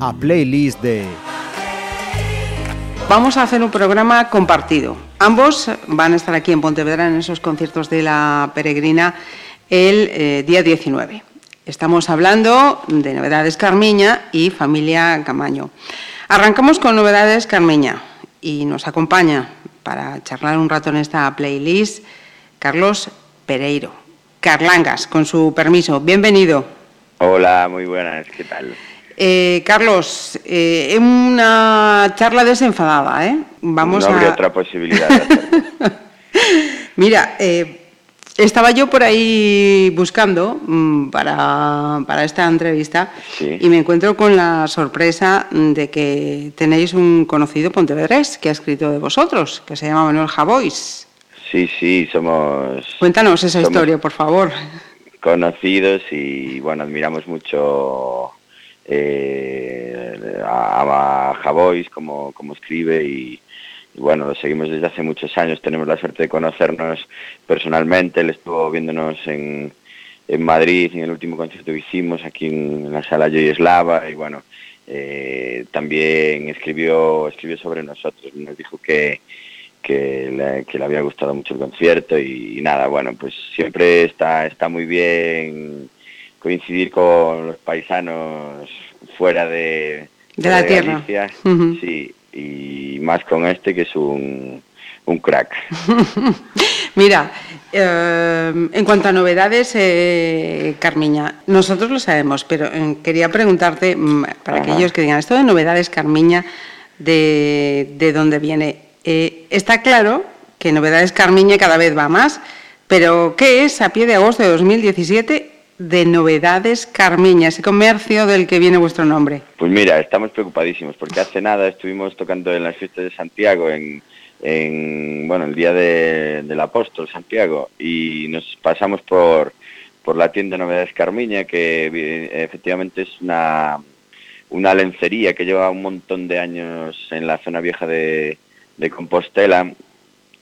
A playlist de Vamos a hacer un programa compartido. Ambos van a estar aquí en Pontevedra en esos conciertos de la peregrina el eh, día 19. Estamos hablando de Novedades Carmiña y Familia Camaño. Arrancamos con Novedades Carmiña y nos acompaña para charlar un rato en esta playlist Carlos Pereiro. Carlangas, con su permiso. Bienvenido. Hola, muy buenas, ¿qué tal? Eh, Carlos, eh, es una charla desenfadada, ¿eh? Vamos no a... otra posibilidad. Mira, eh, estaba yo por ahí buscando mm, para, para, esta entrevista y me encuentro con la sorpresa de que tenéis un conocido pontevedrés que ha escrito de vosotros, que se llama Manuel Javois. Sí, sí, somos... Cuéntanos esa historia, por favor. Conocidos y, bueno, admiramos mucho eh, a, a Javois como, como escribe y, bueno, lo seguimos desde hace muchos años, tenemos la suerte de conocernos personalmente, él estuvo viéndonos en, en Madrid en el último concierto que hicimos aquí en, la sala Joy Eslava. Y bueno, eh, también escribió, escribió sobre nosotros, nos dijo que, que le, que le había gustado mucho el concierto. Y, nada, bueno, pues siempre está, está muy bien coincidir con los paisanos fuera de, de la tierra. Sí, y más con este que es un, un crack. Mira, eh, en cuanto a novedades, eh, Carmiña, nosotros lo sabemos, pero eh, quería preguntarte, mm, para aquellos que digan esto de novedades, Carmiña, de, de dónde viene. está claro que Novedades Carmiña cada vez va más, pero ¿qué es a pie de agosto de 2017 de Novedades Carmiña, ese comercio del que viene vuestro nombre? Pues mira, estamos preocupadísimos porque hace nada estuvimos tocando en las fiestas de Santiago en, en bueno, el día del apóstol Santiago y nos pasamos por, por la tienda Novedades Carmiña que eh, efectivamente es una, una lencería que lleva un montón de años en la zona vieja de, de Compostela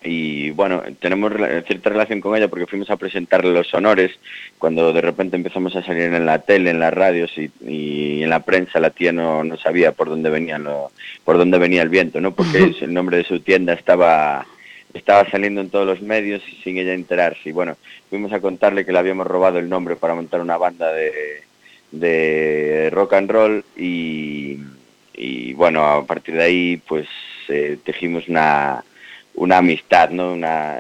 y bueno, tenemos cierta relación con ella porque fuimos a presentarle los honores cuando de repente empezamos a salir en la tele, en las radios y, en la prensa la tía no, no sabía por dónde venía lo, por dónde venía el viento, ¿no? Porque el nombre de su tienda estaba estaba saliendo en todos los medios y sin ella enterarse. Y bueno, fuimos a contarle que le habíamos robado el nombre para montar una banda de, de rock and roll y, y bueno, a partir de ahí pues eh, tejimos una una amistad, ¿no? Una,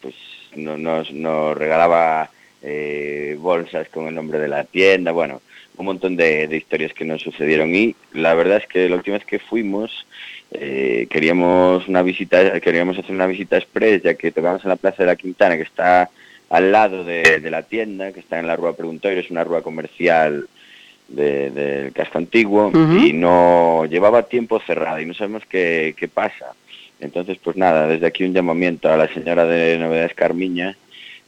pues nos, nos regalaba eh, bolsas con el nombre de la tienda, bueno, un montón de, historias que nos sucedieron. Y la verdad es que la última vez que fuimos eh, queríamos una visita, queríamos hacer una visita express ya que tocamos en la Plaza de la Quintana que está al lado de, la tienda, que está en la Rúa Preguntorio, es una rúa comercial del casco antiguo y no llevaba tiempo cerrada y no sabemos qué, qué pasa entonces, pues nada, desde aquí un llamamiento a la señora de Novedades Carmiña,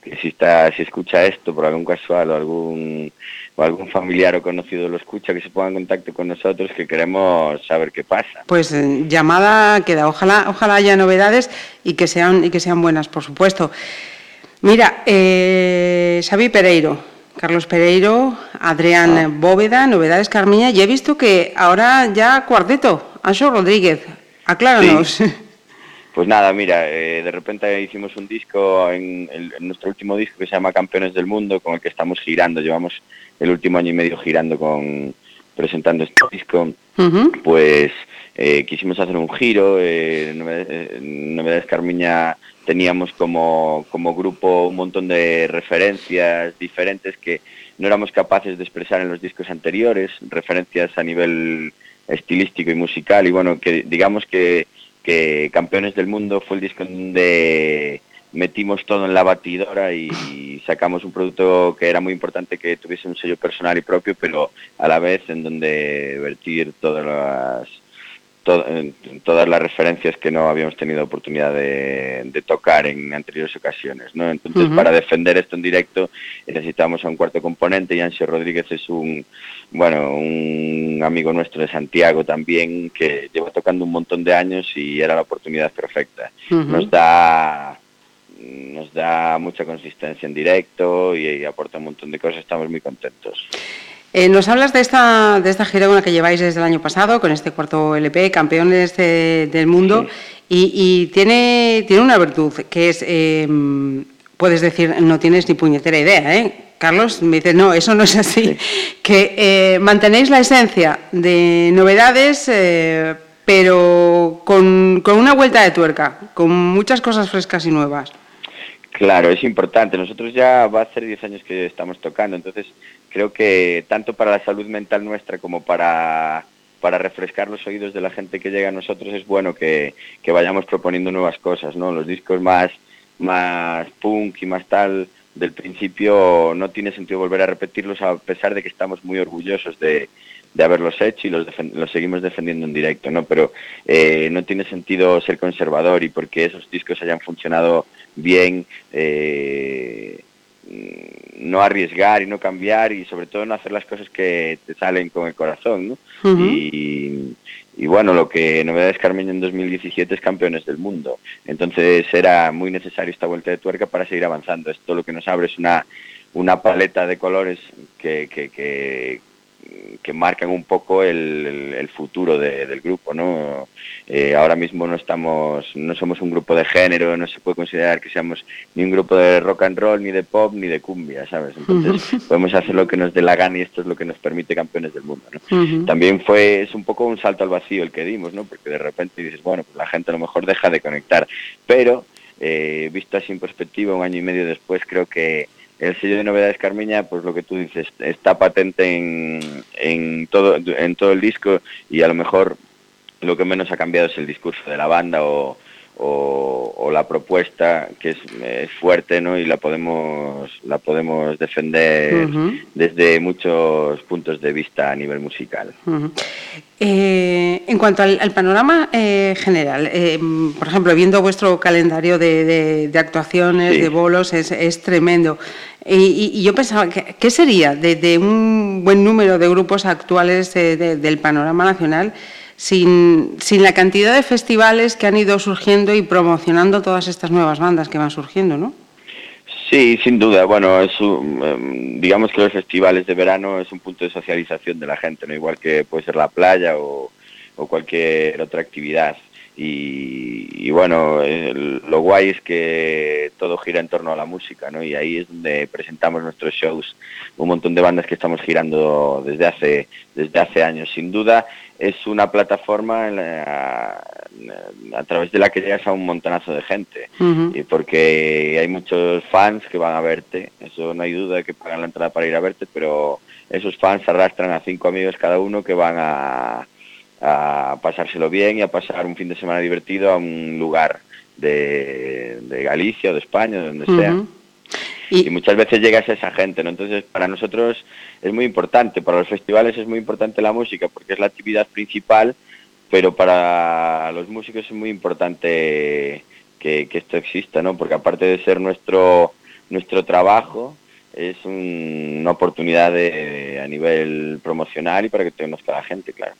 que si está, si escucha esto por algún casual o algún o algún familiar o conocido lo escucha, que se ponga en contacto con nosotros, que queremos saber qué pasa. Pues eh, llamada queda, ojalá, ojalá haya novedades y que sean, y que sean buenas, por supuesto. Mira, eh, Xavi Pereiro, Carlos Pereiro, Adrián ah. Bóveda, Novedades Carmiña, y he visto que ahora ya cuarteto, Ancho Rodríguez, acláranos. Pues nada, mira, eh, de repente hicimos un disco, en, nuestro último disco que se llama Campeones del Mundo, con el que estamos girando, llevamos el último año y medio girando con presentando este disco, pues eh, quisimos hacer un giro, eh, Novedades, Novedades Carmiña teníamos como, como grupo un montón de referencias diferentes que no éramos capaces de expresar en los discos anteriores, referencias a nivel estilístico y musical, y bueno, que digamos que que Campeones del Mundo fue el disco donde metimos todo en la batidora y sacamos un producto que era muy importante que tuviese un sello personal y propio, pero a la vez en donde vertir todas las todas las referencias que no habíamos tenido oportunidad de, tocar en anteriores ocasiones. ¿no? Entonces, para defender esto en directo necesitamos a un cuarto componente y Ansio Rodríguez es un, bueno, un amigo nuestro de Santiago también que lleva tocando un montón de años y era la oportunidad perfecta. Nos da nos da mucha consistencia en directo y, aporta un montón de cosas, estamos muy contentos. Eh, nos hablas de esta, de esta gira con la que lleváis desde el año pasado, con este cuarto LP, Campeones del Mundo, y, tiene, tiene una virtud, que es, em, puedes decir, no tienes ni puñetera idea, ¿eh? Carlos me dice, no, eso no es así, que eh, mantenéis la esencia de novedades, eh, pero con, con una vuelta de tuerca, con muchas cosas frescas y nuevas. Claro, es importante. Nosotros ya va a ser 10 años que estamos tocando, entonces creo que tanto para la salud mental nuestra como para, para refrescar los oídos de la gente que llega a nosotros es bueno que, que vayamos proponiendo nuevas cosas, ¿no? Los discos más, más punk y más tal del principio no tiene sentido volver a repetirlos a pesar de que estamos muy orgullosos de, de haberlos hecho y los, los seguimos defendiendo en directo, ¿no? Pero eh, no tiene sentido ser conservador y porque esos discos hayan funcionado bien, eh, no arriesgar y no cambiar y sobre todo no hacer las cosas que te salen con el corazón, ¿no? y, y, bueno, lo que Novedades Carmen en 2017 es campeones del mundo. Entonces era muy necesario esta vuelta de tuerca para seguir avanzando. Esto lo que nos abre es una, una paleta de colores que, que, que, que marcan un poco el, el, futuro de, del grupo, ¿no? Eh, ahora mismo no estamos, no somos un grupo de género, no se puede considerar que seamos ni un grupo de rock and roll, ni de pop, ni de cumbia, ¿sabes? Entonces podemos hacer lo que nos dé la gana y esto es lo que nos permite campeones del mundo, ¿no? También fue, es un poco un salto al vacío el que dimos, ¿no? Porque de repente dices, bueno, pues la gente a lo mejor deja de conectar, pero eh, visto así en perspectiva, un año y medio después, creo que el sello de novedades Carmiña, pues lo que tú dices, está patente en, en, todo, en todo el disco y a lo mejor lo que menos ha cambiado es el discurso de la banda o, o, la propuesta que es, fuerte ¿no? y la podemos la podemos defender desde muchos puntos de vista a nivel musical. Eh, en cuanto al, panorama eh, general, eh, por ejemplo, viendo vuestro calendario de, actuaciones, de bolos, es, es tremendo. Y, yo pensaba, ¿qué sería de, un buen número de grupos actuales del panorama nacional? Sin, sin la cantidad de festivales que han ido surgiendo y promocionando todas estas nuevas bandas que van surgiendo, ¿no? Sí, sin duda. Bueno, es em, digamos que los festivales de verano es un punto de socialización de la gente, no igual que puede ser la playa o, o cualquier otra actividad. Y, bueno, lo guay es que todo gira en torno a la música, ¿no? Y ahí es donde presentamos nuestros shows, un montón de bandas que estamos girando desde hace desde hace años. Sin duda, es una plataforma a, través de la que llegas a un montonazo de gente. y porque hay muchos fans que van a verte, eso no hay duda de que pagan la entrada para ir a verte, pero esos fans arrastran a cinco amigos cada uno que van a, pasárselo bien y a pasar un fin de semana divertido a un lugar de, Galicia o de España, de donde sea. Y, muchas veces llegas a esa gente, ¿no? Entonces, para nosotros es muy importante, para los festivales es muy importante la música porque es la actividad principal, pero para los músicos es muy importante que, que esto exista, ¿no? Porque aparte de ser nuestro, nuestro trabajo, es una oportunidad de, a nivel promocional y para que te conozca la gente, claro.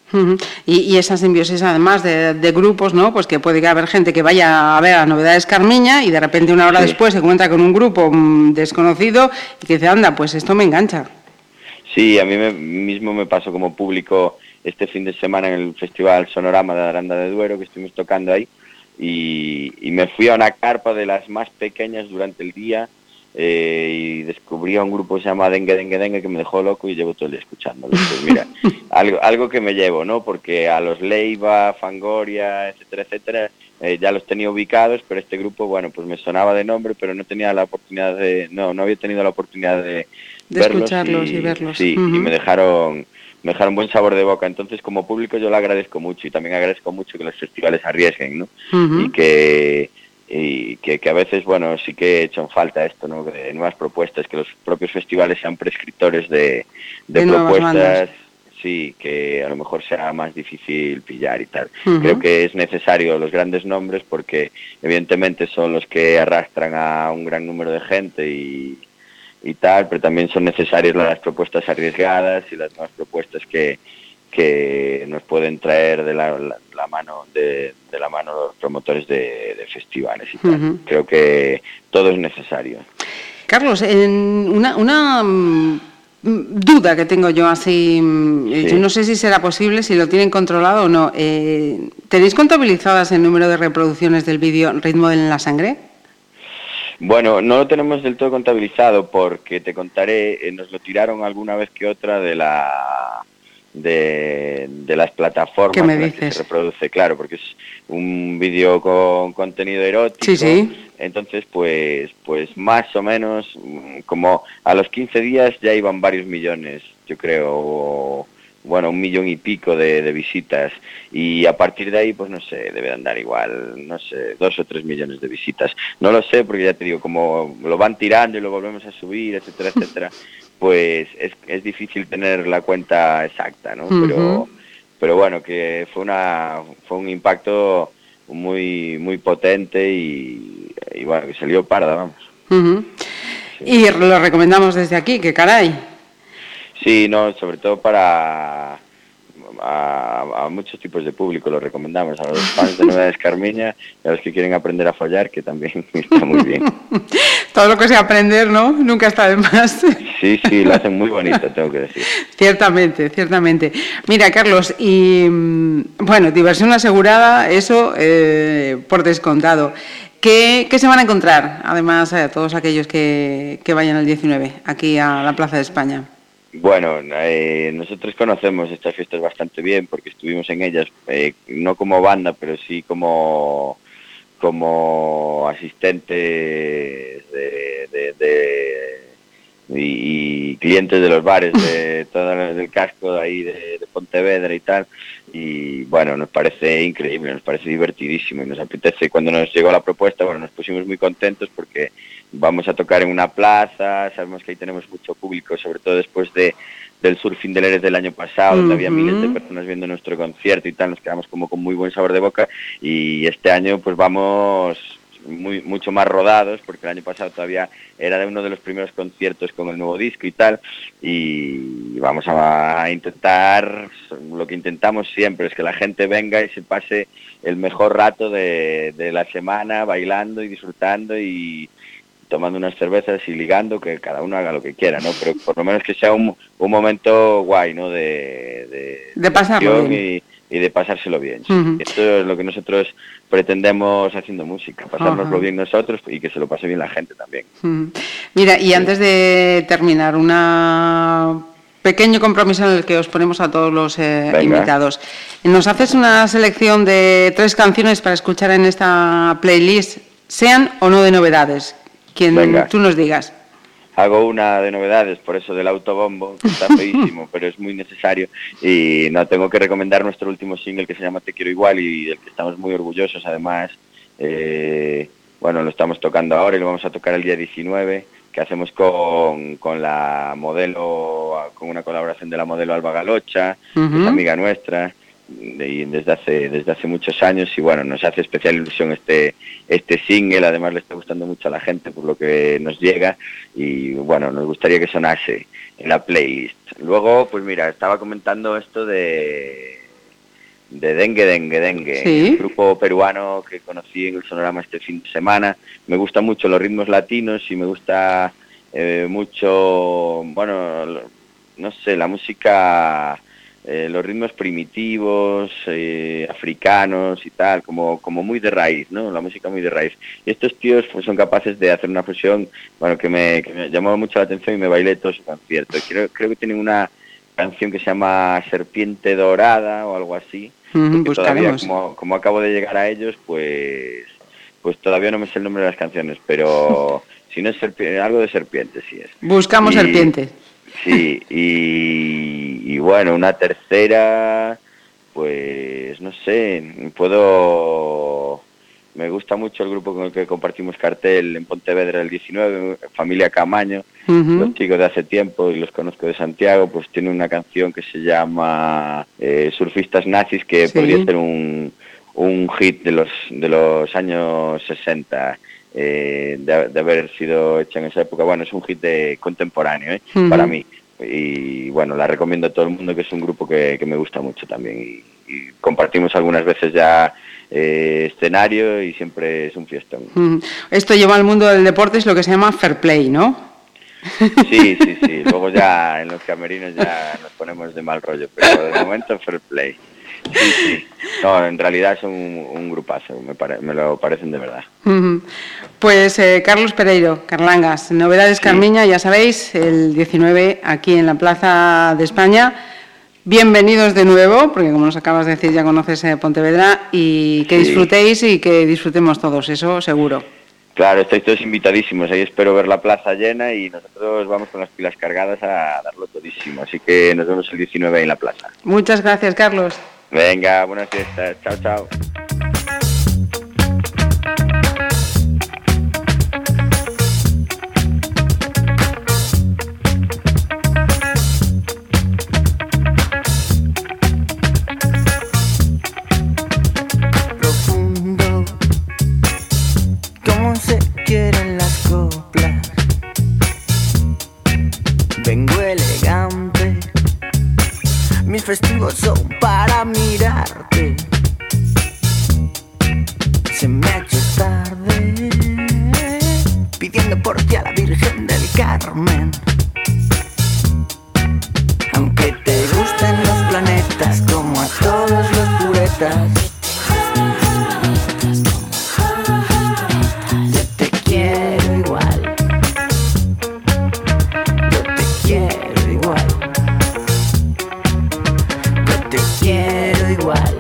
y, esa simbiosis, además de, grupos, ¿no? Pues que puede haber gente que vaya a ver las novedades Carmiña y de repente una hora después se encuentra con un grupo mm, desconocido y que dice, anda, pues esto me engancha. Sí, a mí mismo me pasó como público este fin de semana en el Festival Sonorama de Aranda de Duero, que estuvimos tocando ahí, y, y me fui a una carpa de las más pequeñas durante el día, eh, y descubrí a un grupo que se llama Dengue Dengue Dengue que me dejó loco y llevo todo el día escuchándolo. Pues mira, algo, algo que me llevo, ¿no? Porque a los Leiva, Fangoria, etcétera, etcétera, eh, ya los tenía ubicados, pero este grupo, bueno, pues me sonaba de nombre, pero no tenía la oportunidad de, no, no había tenido la oportunidad de, verlos escucharlos y, verlos. Sí, y me dejaron me dejaron buen sabor de boca. Entonces, como público, yo lo agradezco mucho y también agradezco mucho que los festivales arriesguen, ¿no? Y que y que, a veces, bueno, sí que he hecho en falta esto, ¿no? De nuevas propuestas, que los propios festivales sean prescriptores de, propuestas. sí, que a lo mejor sea más difícil pillar y tal. Creo que es necesario los grandes nombres porque evidentemente son los que arrastran a un gran número de gente y, y tal, pero también son necesarias las propuestas arriesgadas y las nuevas propuestas que, que nos pueden traer de la, mano de, la mano los promotores de, festivales y tal. Creo que todo es necesario. Carlos, en una, una mm, duda que tengo yo así, mm, yo no sé si será posible, si lo tienen controlado o no. Eh, ¿Tenéis contabilizadas el número de reproducciones del vídeo Ritmo en la Sangre? Bueno, no lo tenemos del todo contabilizado porque te contaré, eh, nos lo tiraron alguna vez que otra de la de, las plataformas que se reproduce, claro, porque es un vídeo con contenido erótico. Entonces, pues, pues más o menos, como a los 15 días ya iban varios millones, yo creo, bueno, un millón y pico de, visitas. Y a partir de ahí, pues no sé, debe andar igual, no sé, dos o tres millones de visitas. No lo sé, porque ya te digo, como lo van tirando y lo volvemos a subir, etcétera, etcétera, pues es, es difícil tener la cuenta exacta, ¿no? Pero pero bueno, que fue una fue un impacto muy muy potente y, bueno, que salió parda, vamos. Y lo recomendamos desde aquí, que caray. Sí, no, sobre todo para a, muchos tipos de público, lo recomendamos, a los fans de Nueva Carmiña y a los que quieren aprender a follar, que también está muy bien. Todo lo que sea aprender, ¿no? Nunca está de más. Sí, sí, lo hacen muy bonito, tengo que decir. Ciertamente, ciertamente. Mira, Carlos, y mm, bueno, diversión asegurada, eso eh, por descontado. ¿Qué, ¿Qué, se van a encontrar, además, a todos aquellos que, que vayan el 19 aquí a la Plaza de España? Bueno, eh, nosotros conocemos estas fiestas bastante bien porque estuvimos en ellas, eh, no como banda, pero sí como, como asistentes de, y, clientes de los bares de todo el casco de ahí de, de, Pontevedra y tal. Y bueno, nos parece increíble, nos parece divertidísimo y nos apetece. Cuando nos llegó la propuesta, bueno, nos pusimos muy contentos porque vamos a tocar en una plaza, sabemos que ahí tenemos mucho público, sobre todo después de del Surfing del Eres del año pasado, donde había miles de personas viendo nuestro concierto y tal, nos quedamos como con muy buen sabor de boca y este año pues vamos muy, mucho más rodados, porque el año pasado todavía era de uno de los primeros conciertos con el nuevo disco y tal, y vamos a intentar, lo que intentamos siempre es que la gente venga y se pase el mejor rato de, de la semana bailando y disfrutando y, tomando unas cervezas y ligando, que cada uno haga lo que quiera, ¿no? Pero por lo menos que sea un, un momento guay, ¿no? De, de, pasarlo bien. Y, de pasárselo bien. Esto es lo que nosotros pretendemos haciendo música, pasárnoslo bien nosotros y que se lo pase bien la gente también. Mira, y antes de terminar, un pequeño compromiso en el que os ponemos a todos los eh, invitados. Nos haces una selección de tres canciones para escuchar en esta playlist, sean o no de novedades quien tú nos digas. Hago una de novedades, por eso del autobombo, que está feísimo, pero es muy necesario. Y no tengo que recomendar nuestro último single que se llama Te quiero igual y del que estamos muy orgullosos además. Eh, bueno, lo estamos tocando ahora y lo vamos a tocar el día 19, que hacemos con, con la modelo, con una colaboración de la modelo Alba Galocha, que es amiga nuestra desde hace desde hace muchos años y bueno nos hace especial ilusión este este single. Además le está gustando mucho a la gente por lo que nos llega y bueno nos gustaría que sonase en la playlist. Luego pues mira estaba comentando esto de de Dengue Dengue Dengue, el grupo peruano que conocí en el Sonorama este fin de semana. Me gustan mucho los ritmos latinos y me gusta eh, mucho, bueno, no sé, la música eh, los ritmos primitivos, eh, africanos y tal, como, como muy de raíz, ¿no? La música muy de raíz. Y estos tíos pues, son capaces de hacer una fusión, bueno, que me, llamó mucho la atención y me bailé todo su concierto. Creo, creo que tienen una canción que se llama Serpiente Dorada o algo así. todavía, como, como acabo de llegar a ellos, pues, pues todavía no me sé el nombre de las canciones, pero si no es algo de serpiente, sí es. Buscamos serpiente. Sí, y, bueno, una tercera, pues no sé, puedo me gusta mucho el grupo con el que compartimos cartel en Pontevedra el 19, Familia Camaño, los chicos de hace tiempo y los conozco de Santiago, pues tiene una canción que se llama eh, Surfistas Nazis, que podría ser un, un hit de los, de los años 60. Eh, de, haber sido hecha en esa época. Bueno, es un hit de contemporáneo ¿eh? para mí. Y bueno, la recomiendo a todo el mundo, que es un grupo que, me gusta mucho también. Y, compartimos algunas veces ya eh, escenario y siempre es un fiestón. Esto lleva al mundo del deporte, es lo que se llama fair play, ¿no? Sí, sí, sí. Luego ya en los camerinos ya nos ponemos de mal rollo, pero de momento fair play. Sí, sí. No, en realidad es un, grupazo, me, lo parecen de verdad. Pues eh, Carlos Pereiro, Carlangas, Novedades Carmiña, ya sabéis, el 19 aquí en la Plaza de España. Bienvenidos de nuevo, porque como nos acabas de decir, ya conoces eh, Pontevedra, y que disfrutéis y que disfrutemos todos, eso seguro. Claro, estáis todos invitadísimos. Ahí espero ver la plaza llena y nosotros vamos con las pilas cargadas a darlo todísimo. Así que nos vemos el 19 en la plaza. Muchas gracias, Carlos. Venga, buenas fiestas. Chao, chao. Profundo, ¿cómo Aunque te gusten los planetas como a todos los puretas. Yo te quiero igual. Yo te quiero igual. Yo te quiero igual.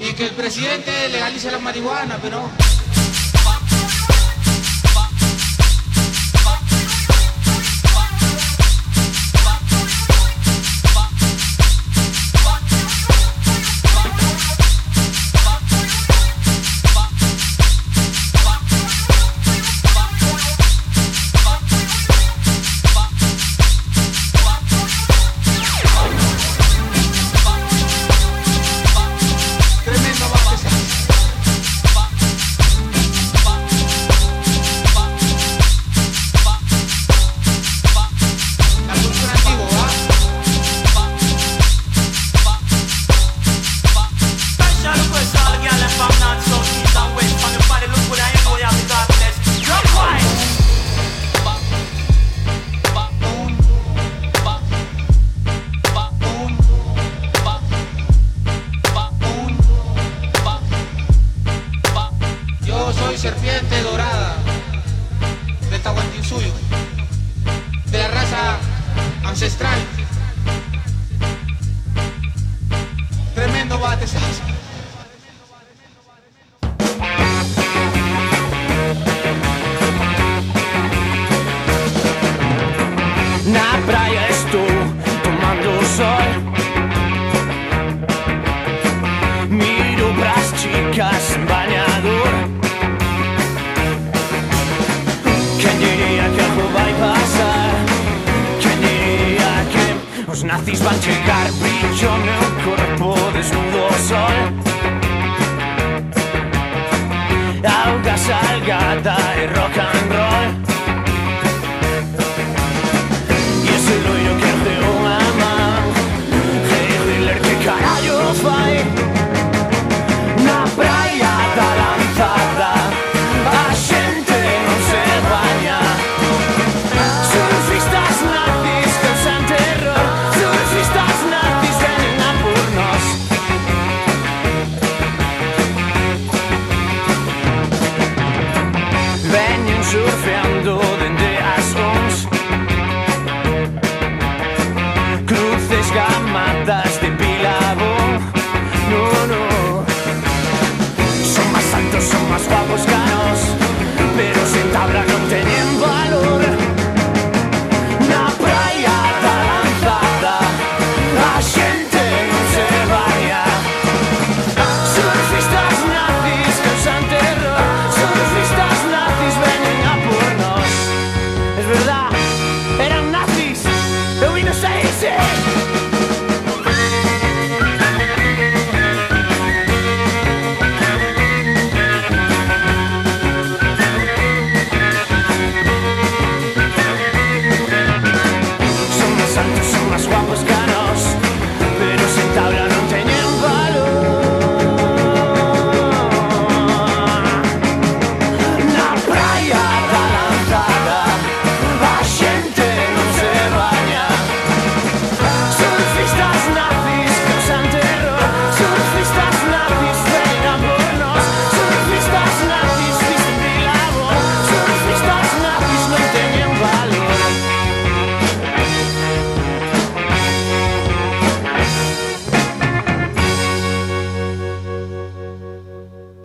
Y que el presidente legalice la marihuana, pero...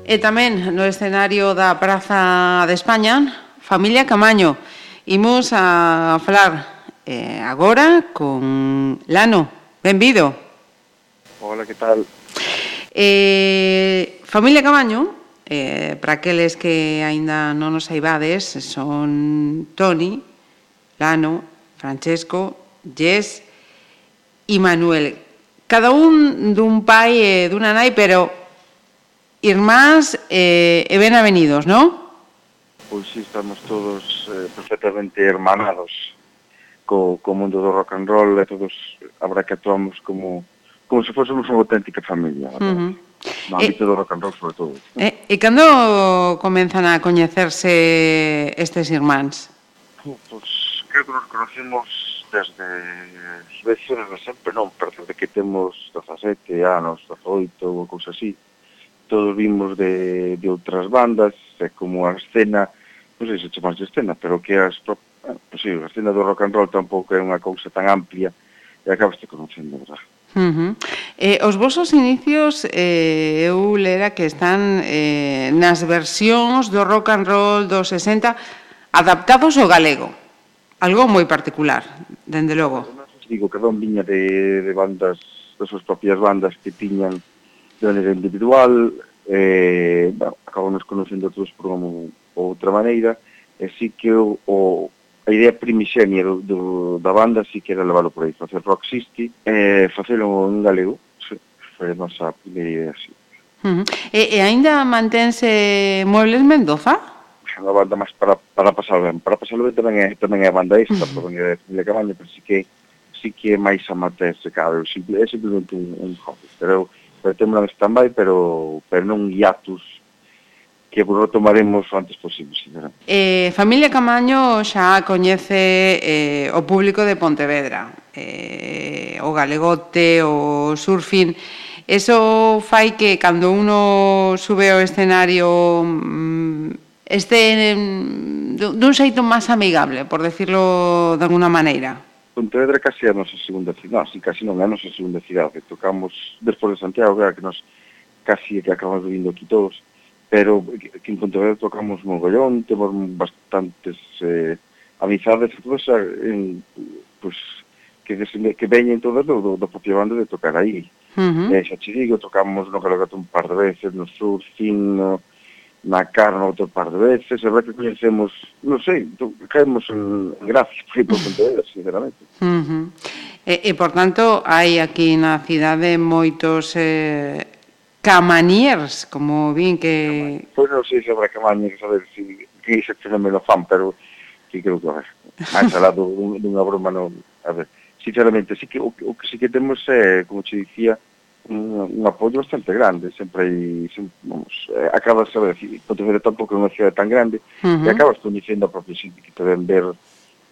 E tamén no escenario da Praza de España, familia Camaño. Imos a falar eh, agora con Lano. Benvido. Hola, que tal? Eh, familia Camaño, eh, para aqueles que aínda non nos saibades, son Toni, Lano, Francesco, Jess e Manuel. Cada un dun pai e dunha nai, pero irmáns eh, e ben avenidos, non? Pois sí, estamos todos eh, perfectamente hermanados co, co mundo do rock and roll e todos habrá que actuamos como como se fósemos unha auténtica familia. Uh -huh. No ámbito eh, do rock and roll, sobre todo. E, e cando comenzan a coñecerse estes irmáns? Pois creo que nos conocimos desde Suecia, desde sempre, non, pero desde que temos 17 anos, 18 ou cousa así. Uh todos vimos de, de outras bandas, é como a escena, non sei se chamanse escena, pero que as, bueno, pues sí, a escena do rock and roll tampouco é unha cousa tan amplia e acabaste conocendo, verdad? Uh -huh. eh, os vosos inicios eh, eu lera que están eh, nas versións do rock and roll dos 60 adaptados ao galego algo moi particular, dende logo digo que non viña de, de bandas das súas propias bandas que tiñan de maneira individual, eh, bueno, acabamos conocendo todos por unha outra maneira, e eh, sí que o, o a idea primixenia do, do, da banda sí que era leválo por aí, facer rock sisti, eh, facelo en galego, sí, foi a nosa primeira idea, sí. Uh -huh. E, e ainda mantense Muebles Mendoza? é unha banda máis para, para pasar ben. Para pasar ben tamén é, tamén é a banda esta, uh -huh. tamén é de Cabaña, pero sí que, sí que é máis amateur, se cabe, é simplemente un, un hobby. Pero eu, pero temos en stand-by, pero, pero non hiatus que retomaremos o antes posible, señora. Eh, familia Camaño xa coñece eh, o público de Pontevedra, eh, o galegote, o surfing, Eso fai que cando uno sube ao escenario mm, este mm, dun xeito máis amigable, por decirlo de alguna maneira. Pontevedra casi é a nosa segunda cidade, non, casi non é a nosa segunda cidade, tocamos despois de Santiago, que nos casi que acabamos vindo aquí todos, pero que en Pontevedra tocamos mogollón, temos bastantes eh, amizades, todas en, pues, que, que veñen todas do, do, do propio bando de tocar aí. Uh -huh. eh, xa te digo, tocamos no Galogato un par de veces, no Sur, Fino, na carne outro par de veces, é verdad que conhecemos, non sei, caemos en gracias por por Pontevedra, sinceramente. Uh -huh. e, e, por tanto, hai aquí na cidade moitos eh, camaniers, como vin que... Pois pues non sei sobre camaniers, a ver si, que iso que non me lo fan, pero sí creo que, a ver, máis alá dunha broma non... A ver, sinceramente, sí que, o, o que sí que temos, eh, como te dicía, un apoio bastante grande, sempre hai, sempre, vamos, acabas, a ver, Pontevedra tampouco é unha cidade tan grande, uh -huh. e acabas coñecendo a propia xente que te ven ver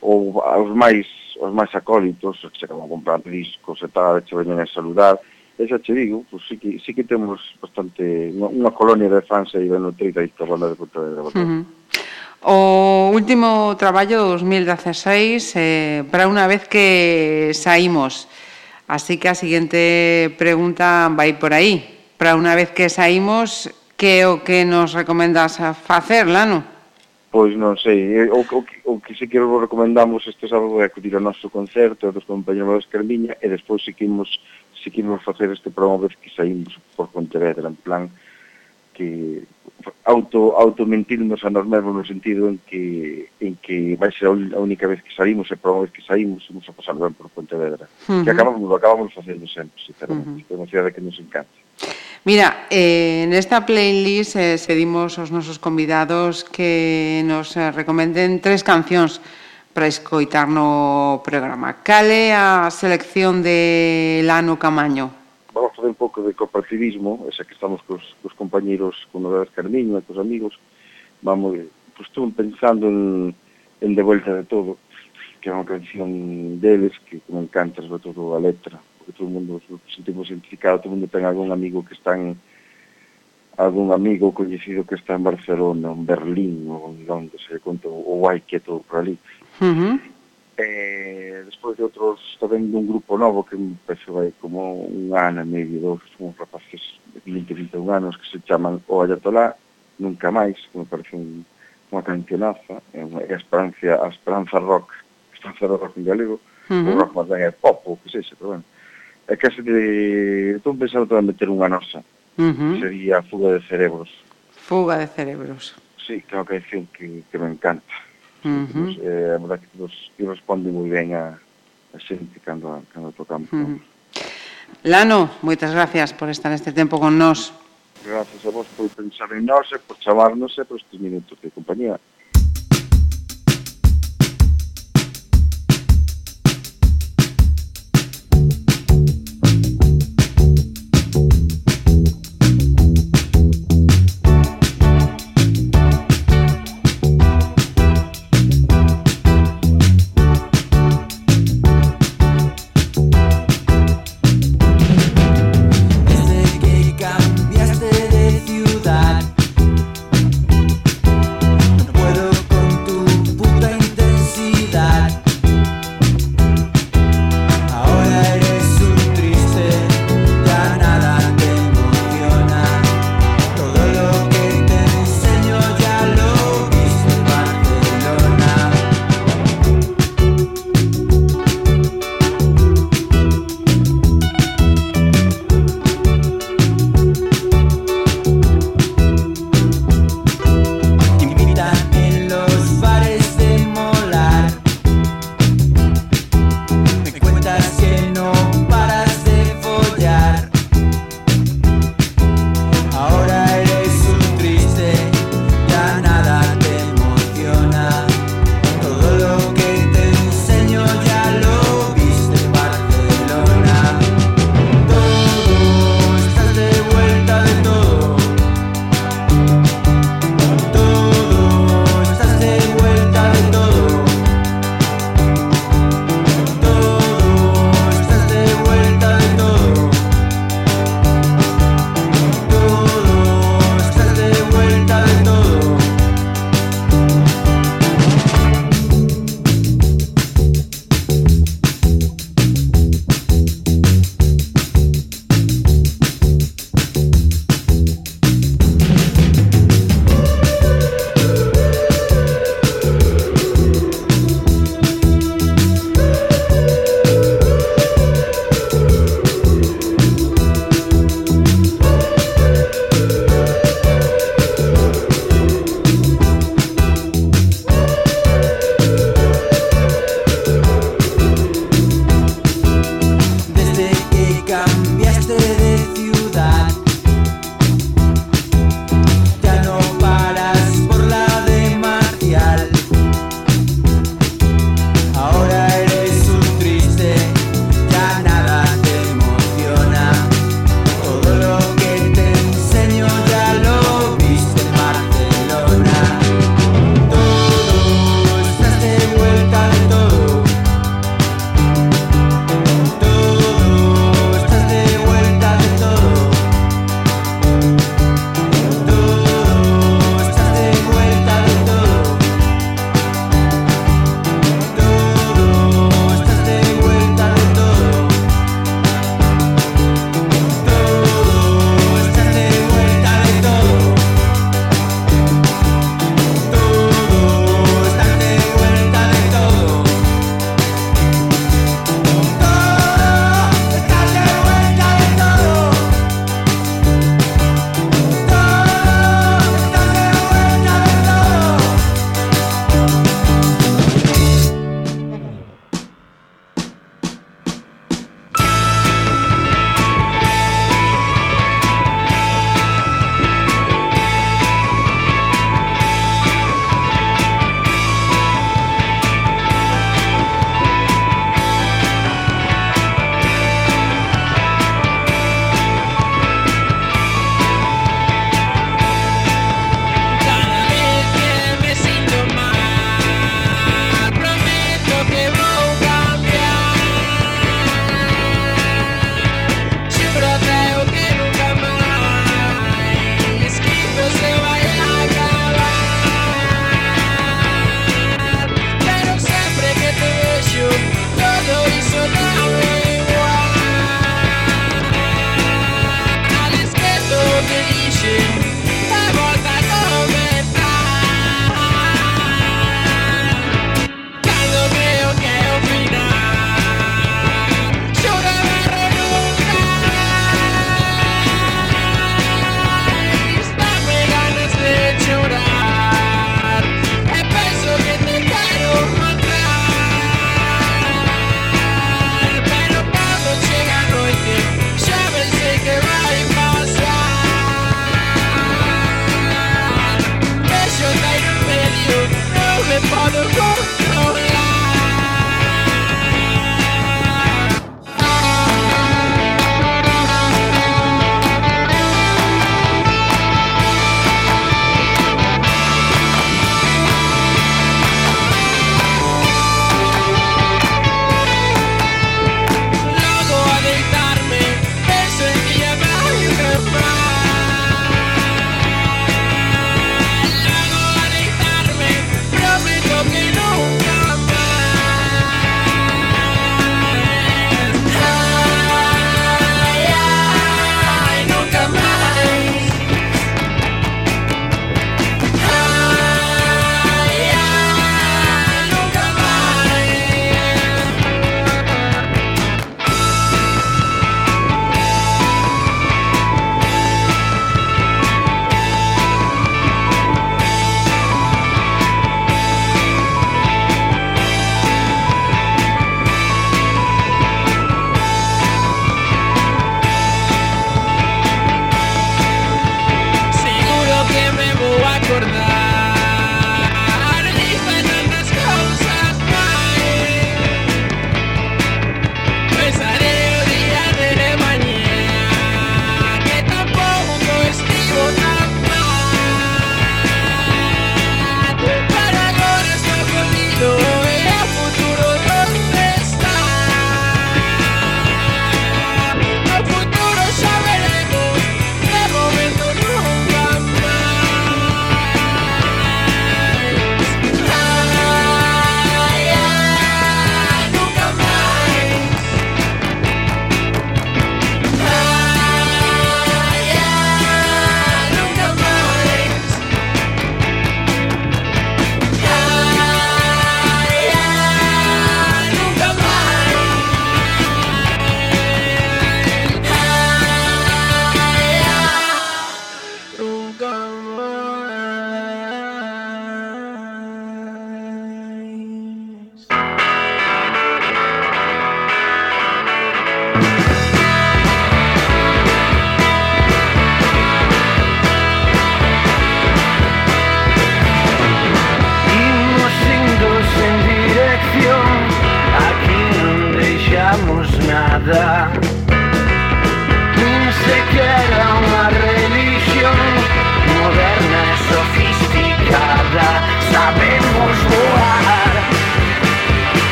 ou aos máis os máis acólitos, que se acaban comprando discos e tal, che veñen a saludar, e xa che digo, pois sí que, sí que temos bastante, unha, unha colonia de fans aí ben nutrida e por banda de Pontevedra. Uh -huh. O último traballo 2016, eh, para unha vez que saímos, Así que a siguiente pregunta vai por aí. Para unha vez que saímos, que o que nos recomendas a facer, Lano? Pois non sei, eh, o, o, o que se que vos recomendamos este sábado é acudir ao noso concerto dos compañeros de Carmiña e despois seguimos, seguimos facer este programa vez que saímos por Pontevedra, en plan que auto automentirnos a nós mesmos no sentido en que en que vai ser a única vez que saímos e por vez que saímos vamos a pasar ben por Pontevedra uh -huh. que acabamos, acabamos facendo sempre sinceramente, uh -huh. é unha cidade que nos encanta Mira, eh, nesta playlist eh, pedimos aos nosos convidados que nos eh, recomenden tres cancións para escoitar no programa. Cal é a selección de Lano Camaño? vamos fazer un pouco de cooperativismo, xa que estamos cos, cos compañeros, con Novedades Carmiño e cos amigos, vamos, pues, estuve pensando en, en De Vuelta de Todo, que é unha canción deles que, me encanta, sobre todo a letra, porque todo o mundo sentimos identificado, todo o mundo ten algún amigo que está en algún amigo coñecido que está en Barcelona, en Berlín ou en Londres, se conto, ou hai que todo por ali. Uh -huh eh, despois de outros tamén dun grupo novo que me penso vai como un ano e medio, dous, uns rapaces de 20, 21 anos que se chaman O Ayatolá, Nunca Máis, que me parece un, unha cancionaza, é unha esperanza, a esperanza rock, a esperanza rock en galego, uh -huh. o rock máis ben é pop, ou que sexe, pero bueno. É case de... Estou pensando tamén meter unha nosa, uh -huh. sería Fuga de Cerebros. Fuga de Cerebros. Sí, claro que é que, que me encanta. Uhum. Mas, eh, a verdade que eles, eles moi ben a, a xente cando, cando tocamos. Uhum. Lano, moitas gracias por estar este tempo con nós. Gracias a vos por pensar en nós e eh, por chamarnos e por estes minutos de compañía.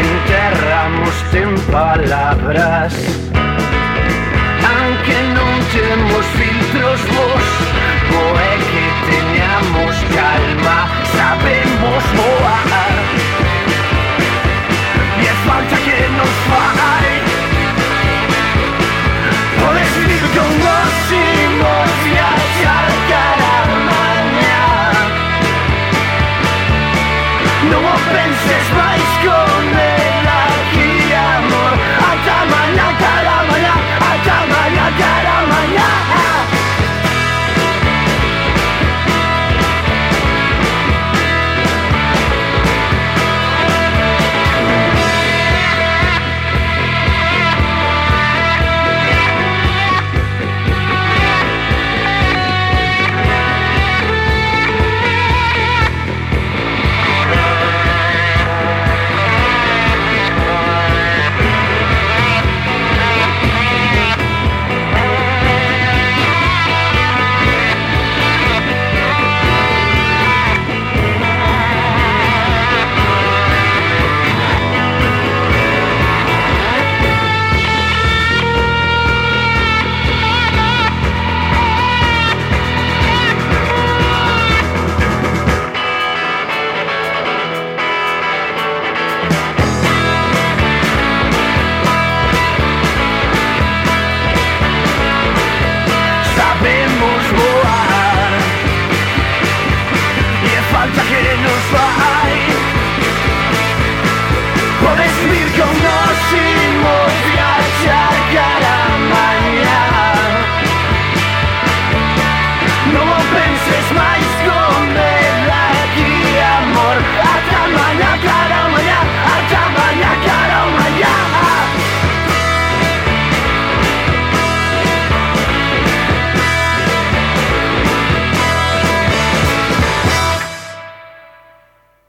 enterramos en palabras. Aunque non temos filtros vos Poe que teñamos calma Sabemos voar. E falta que nos fai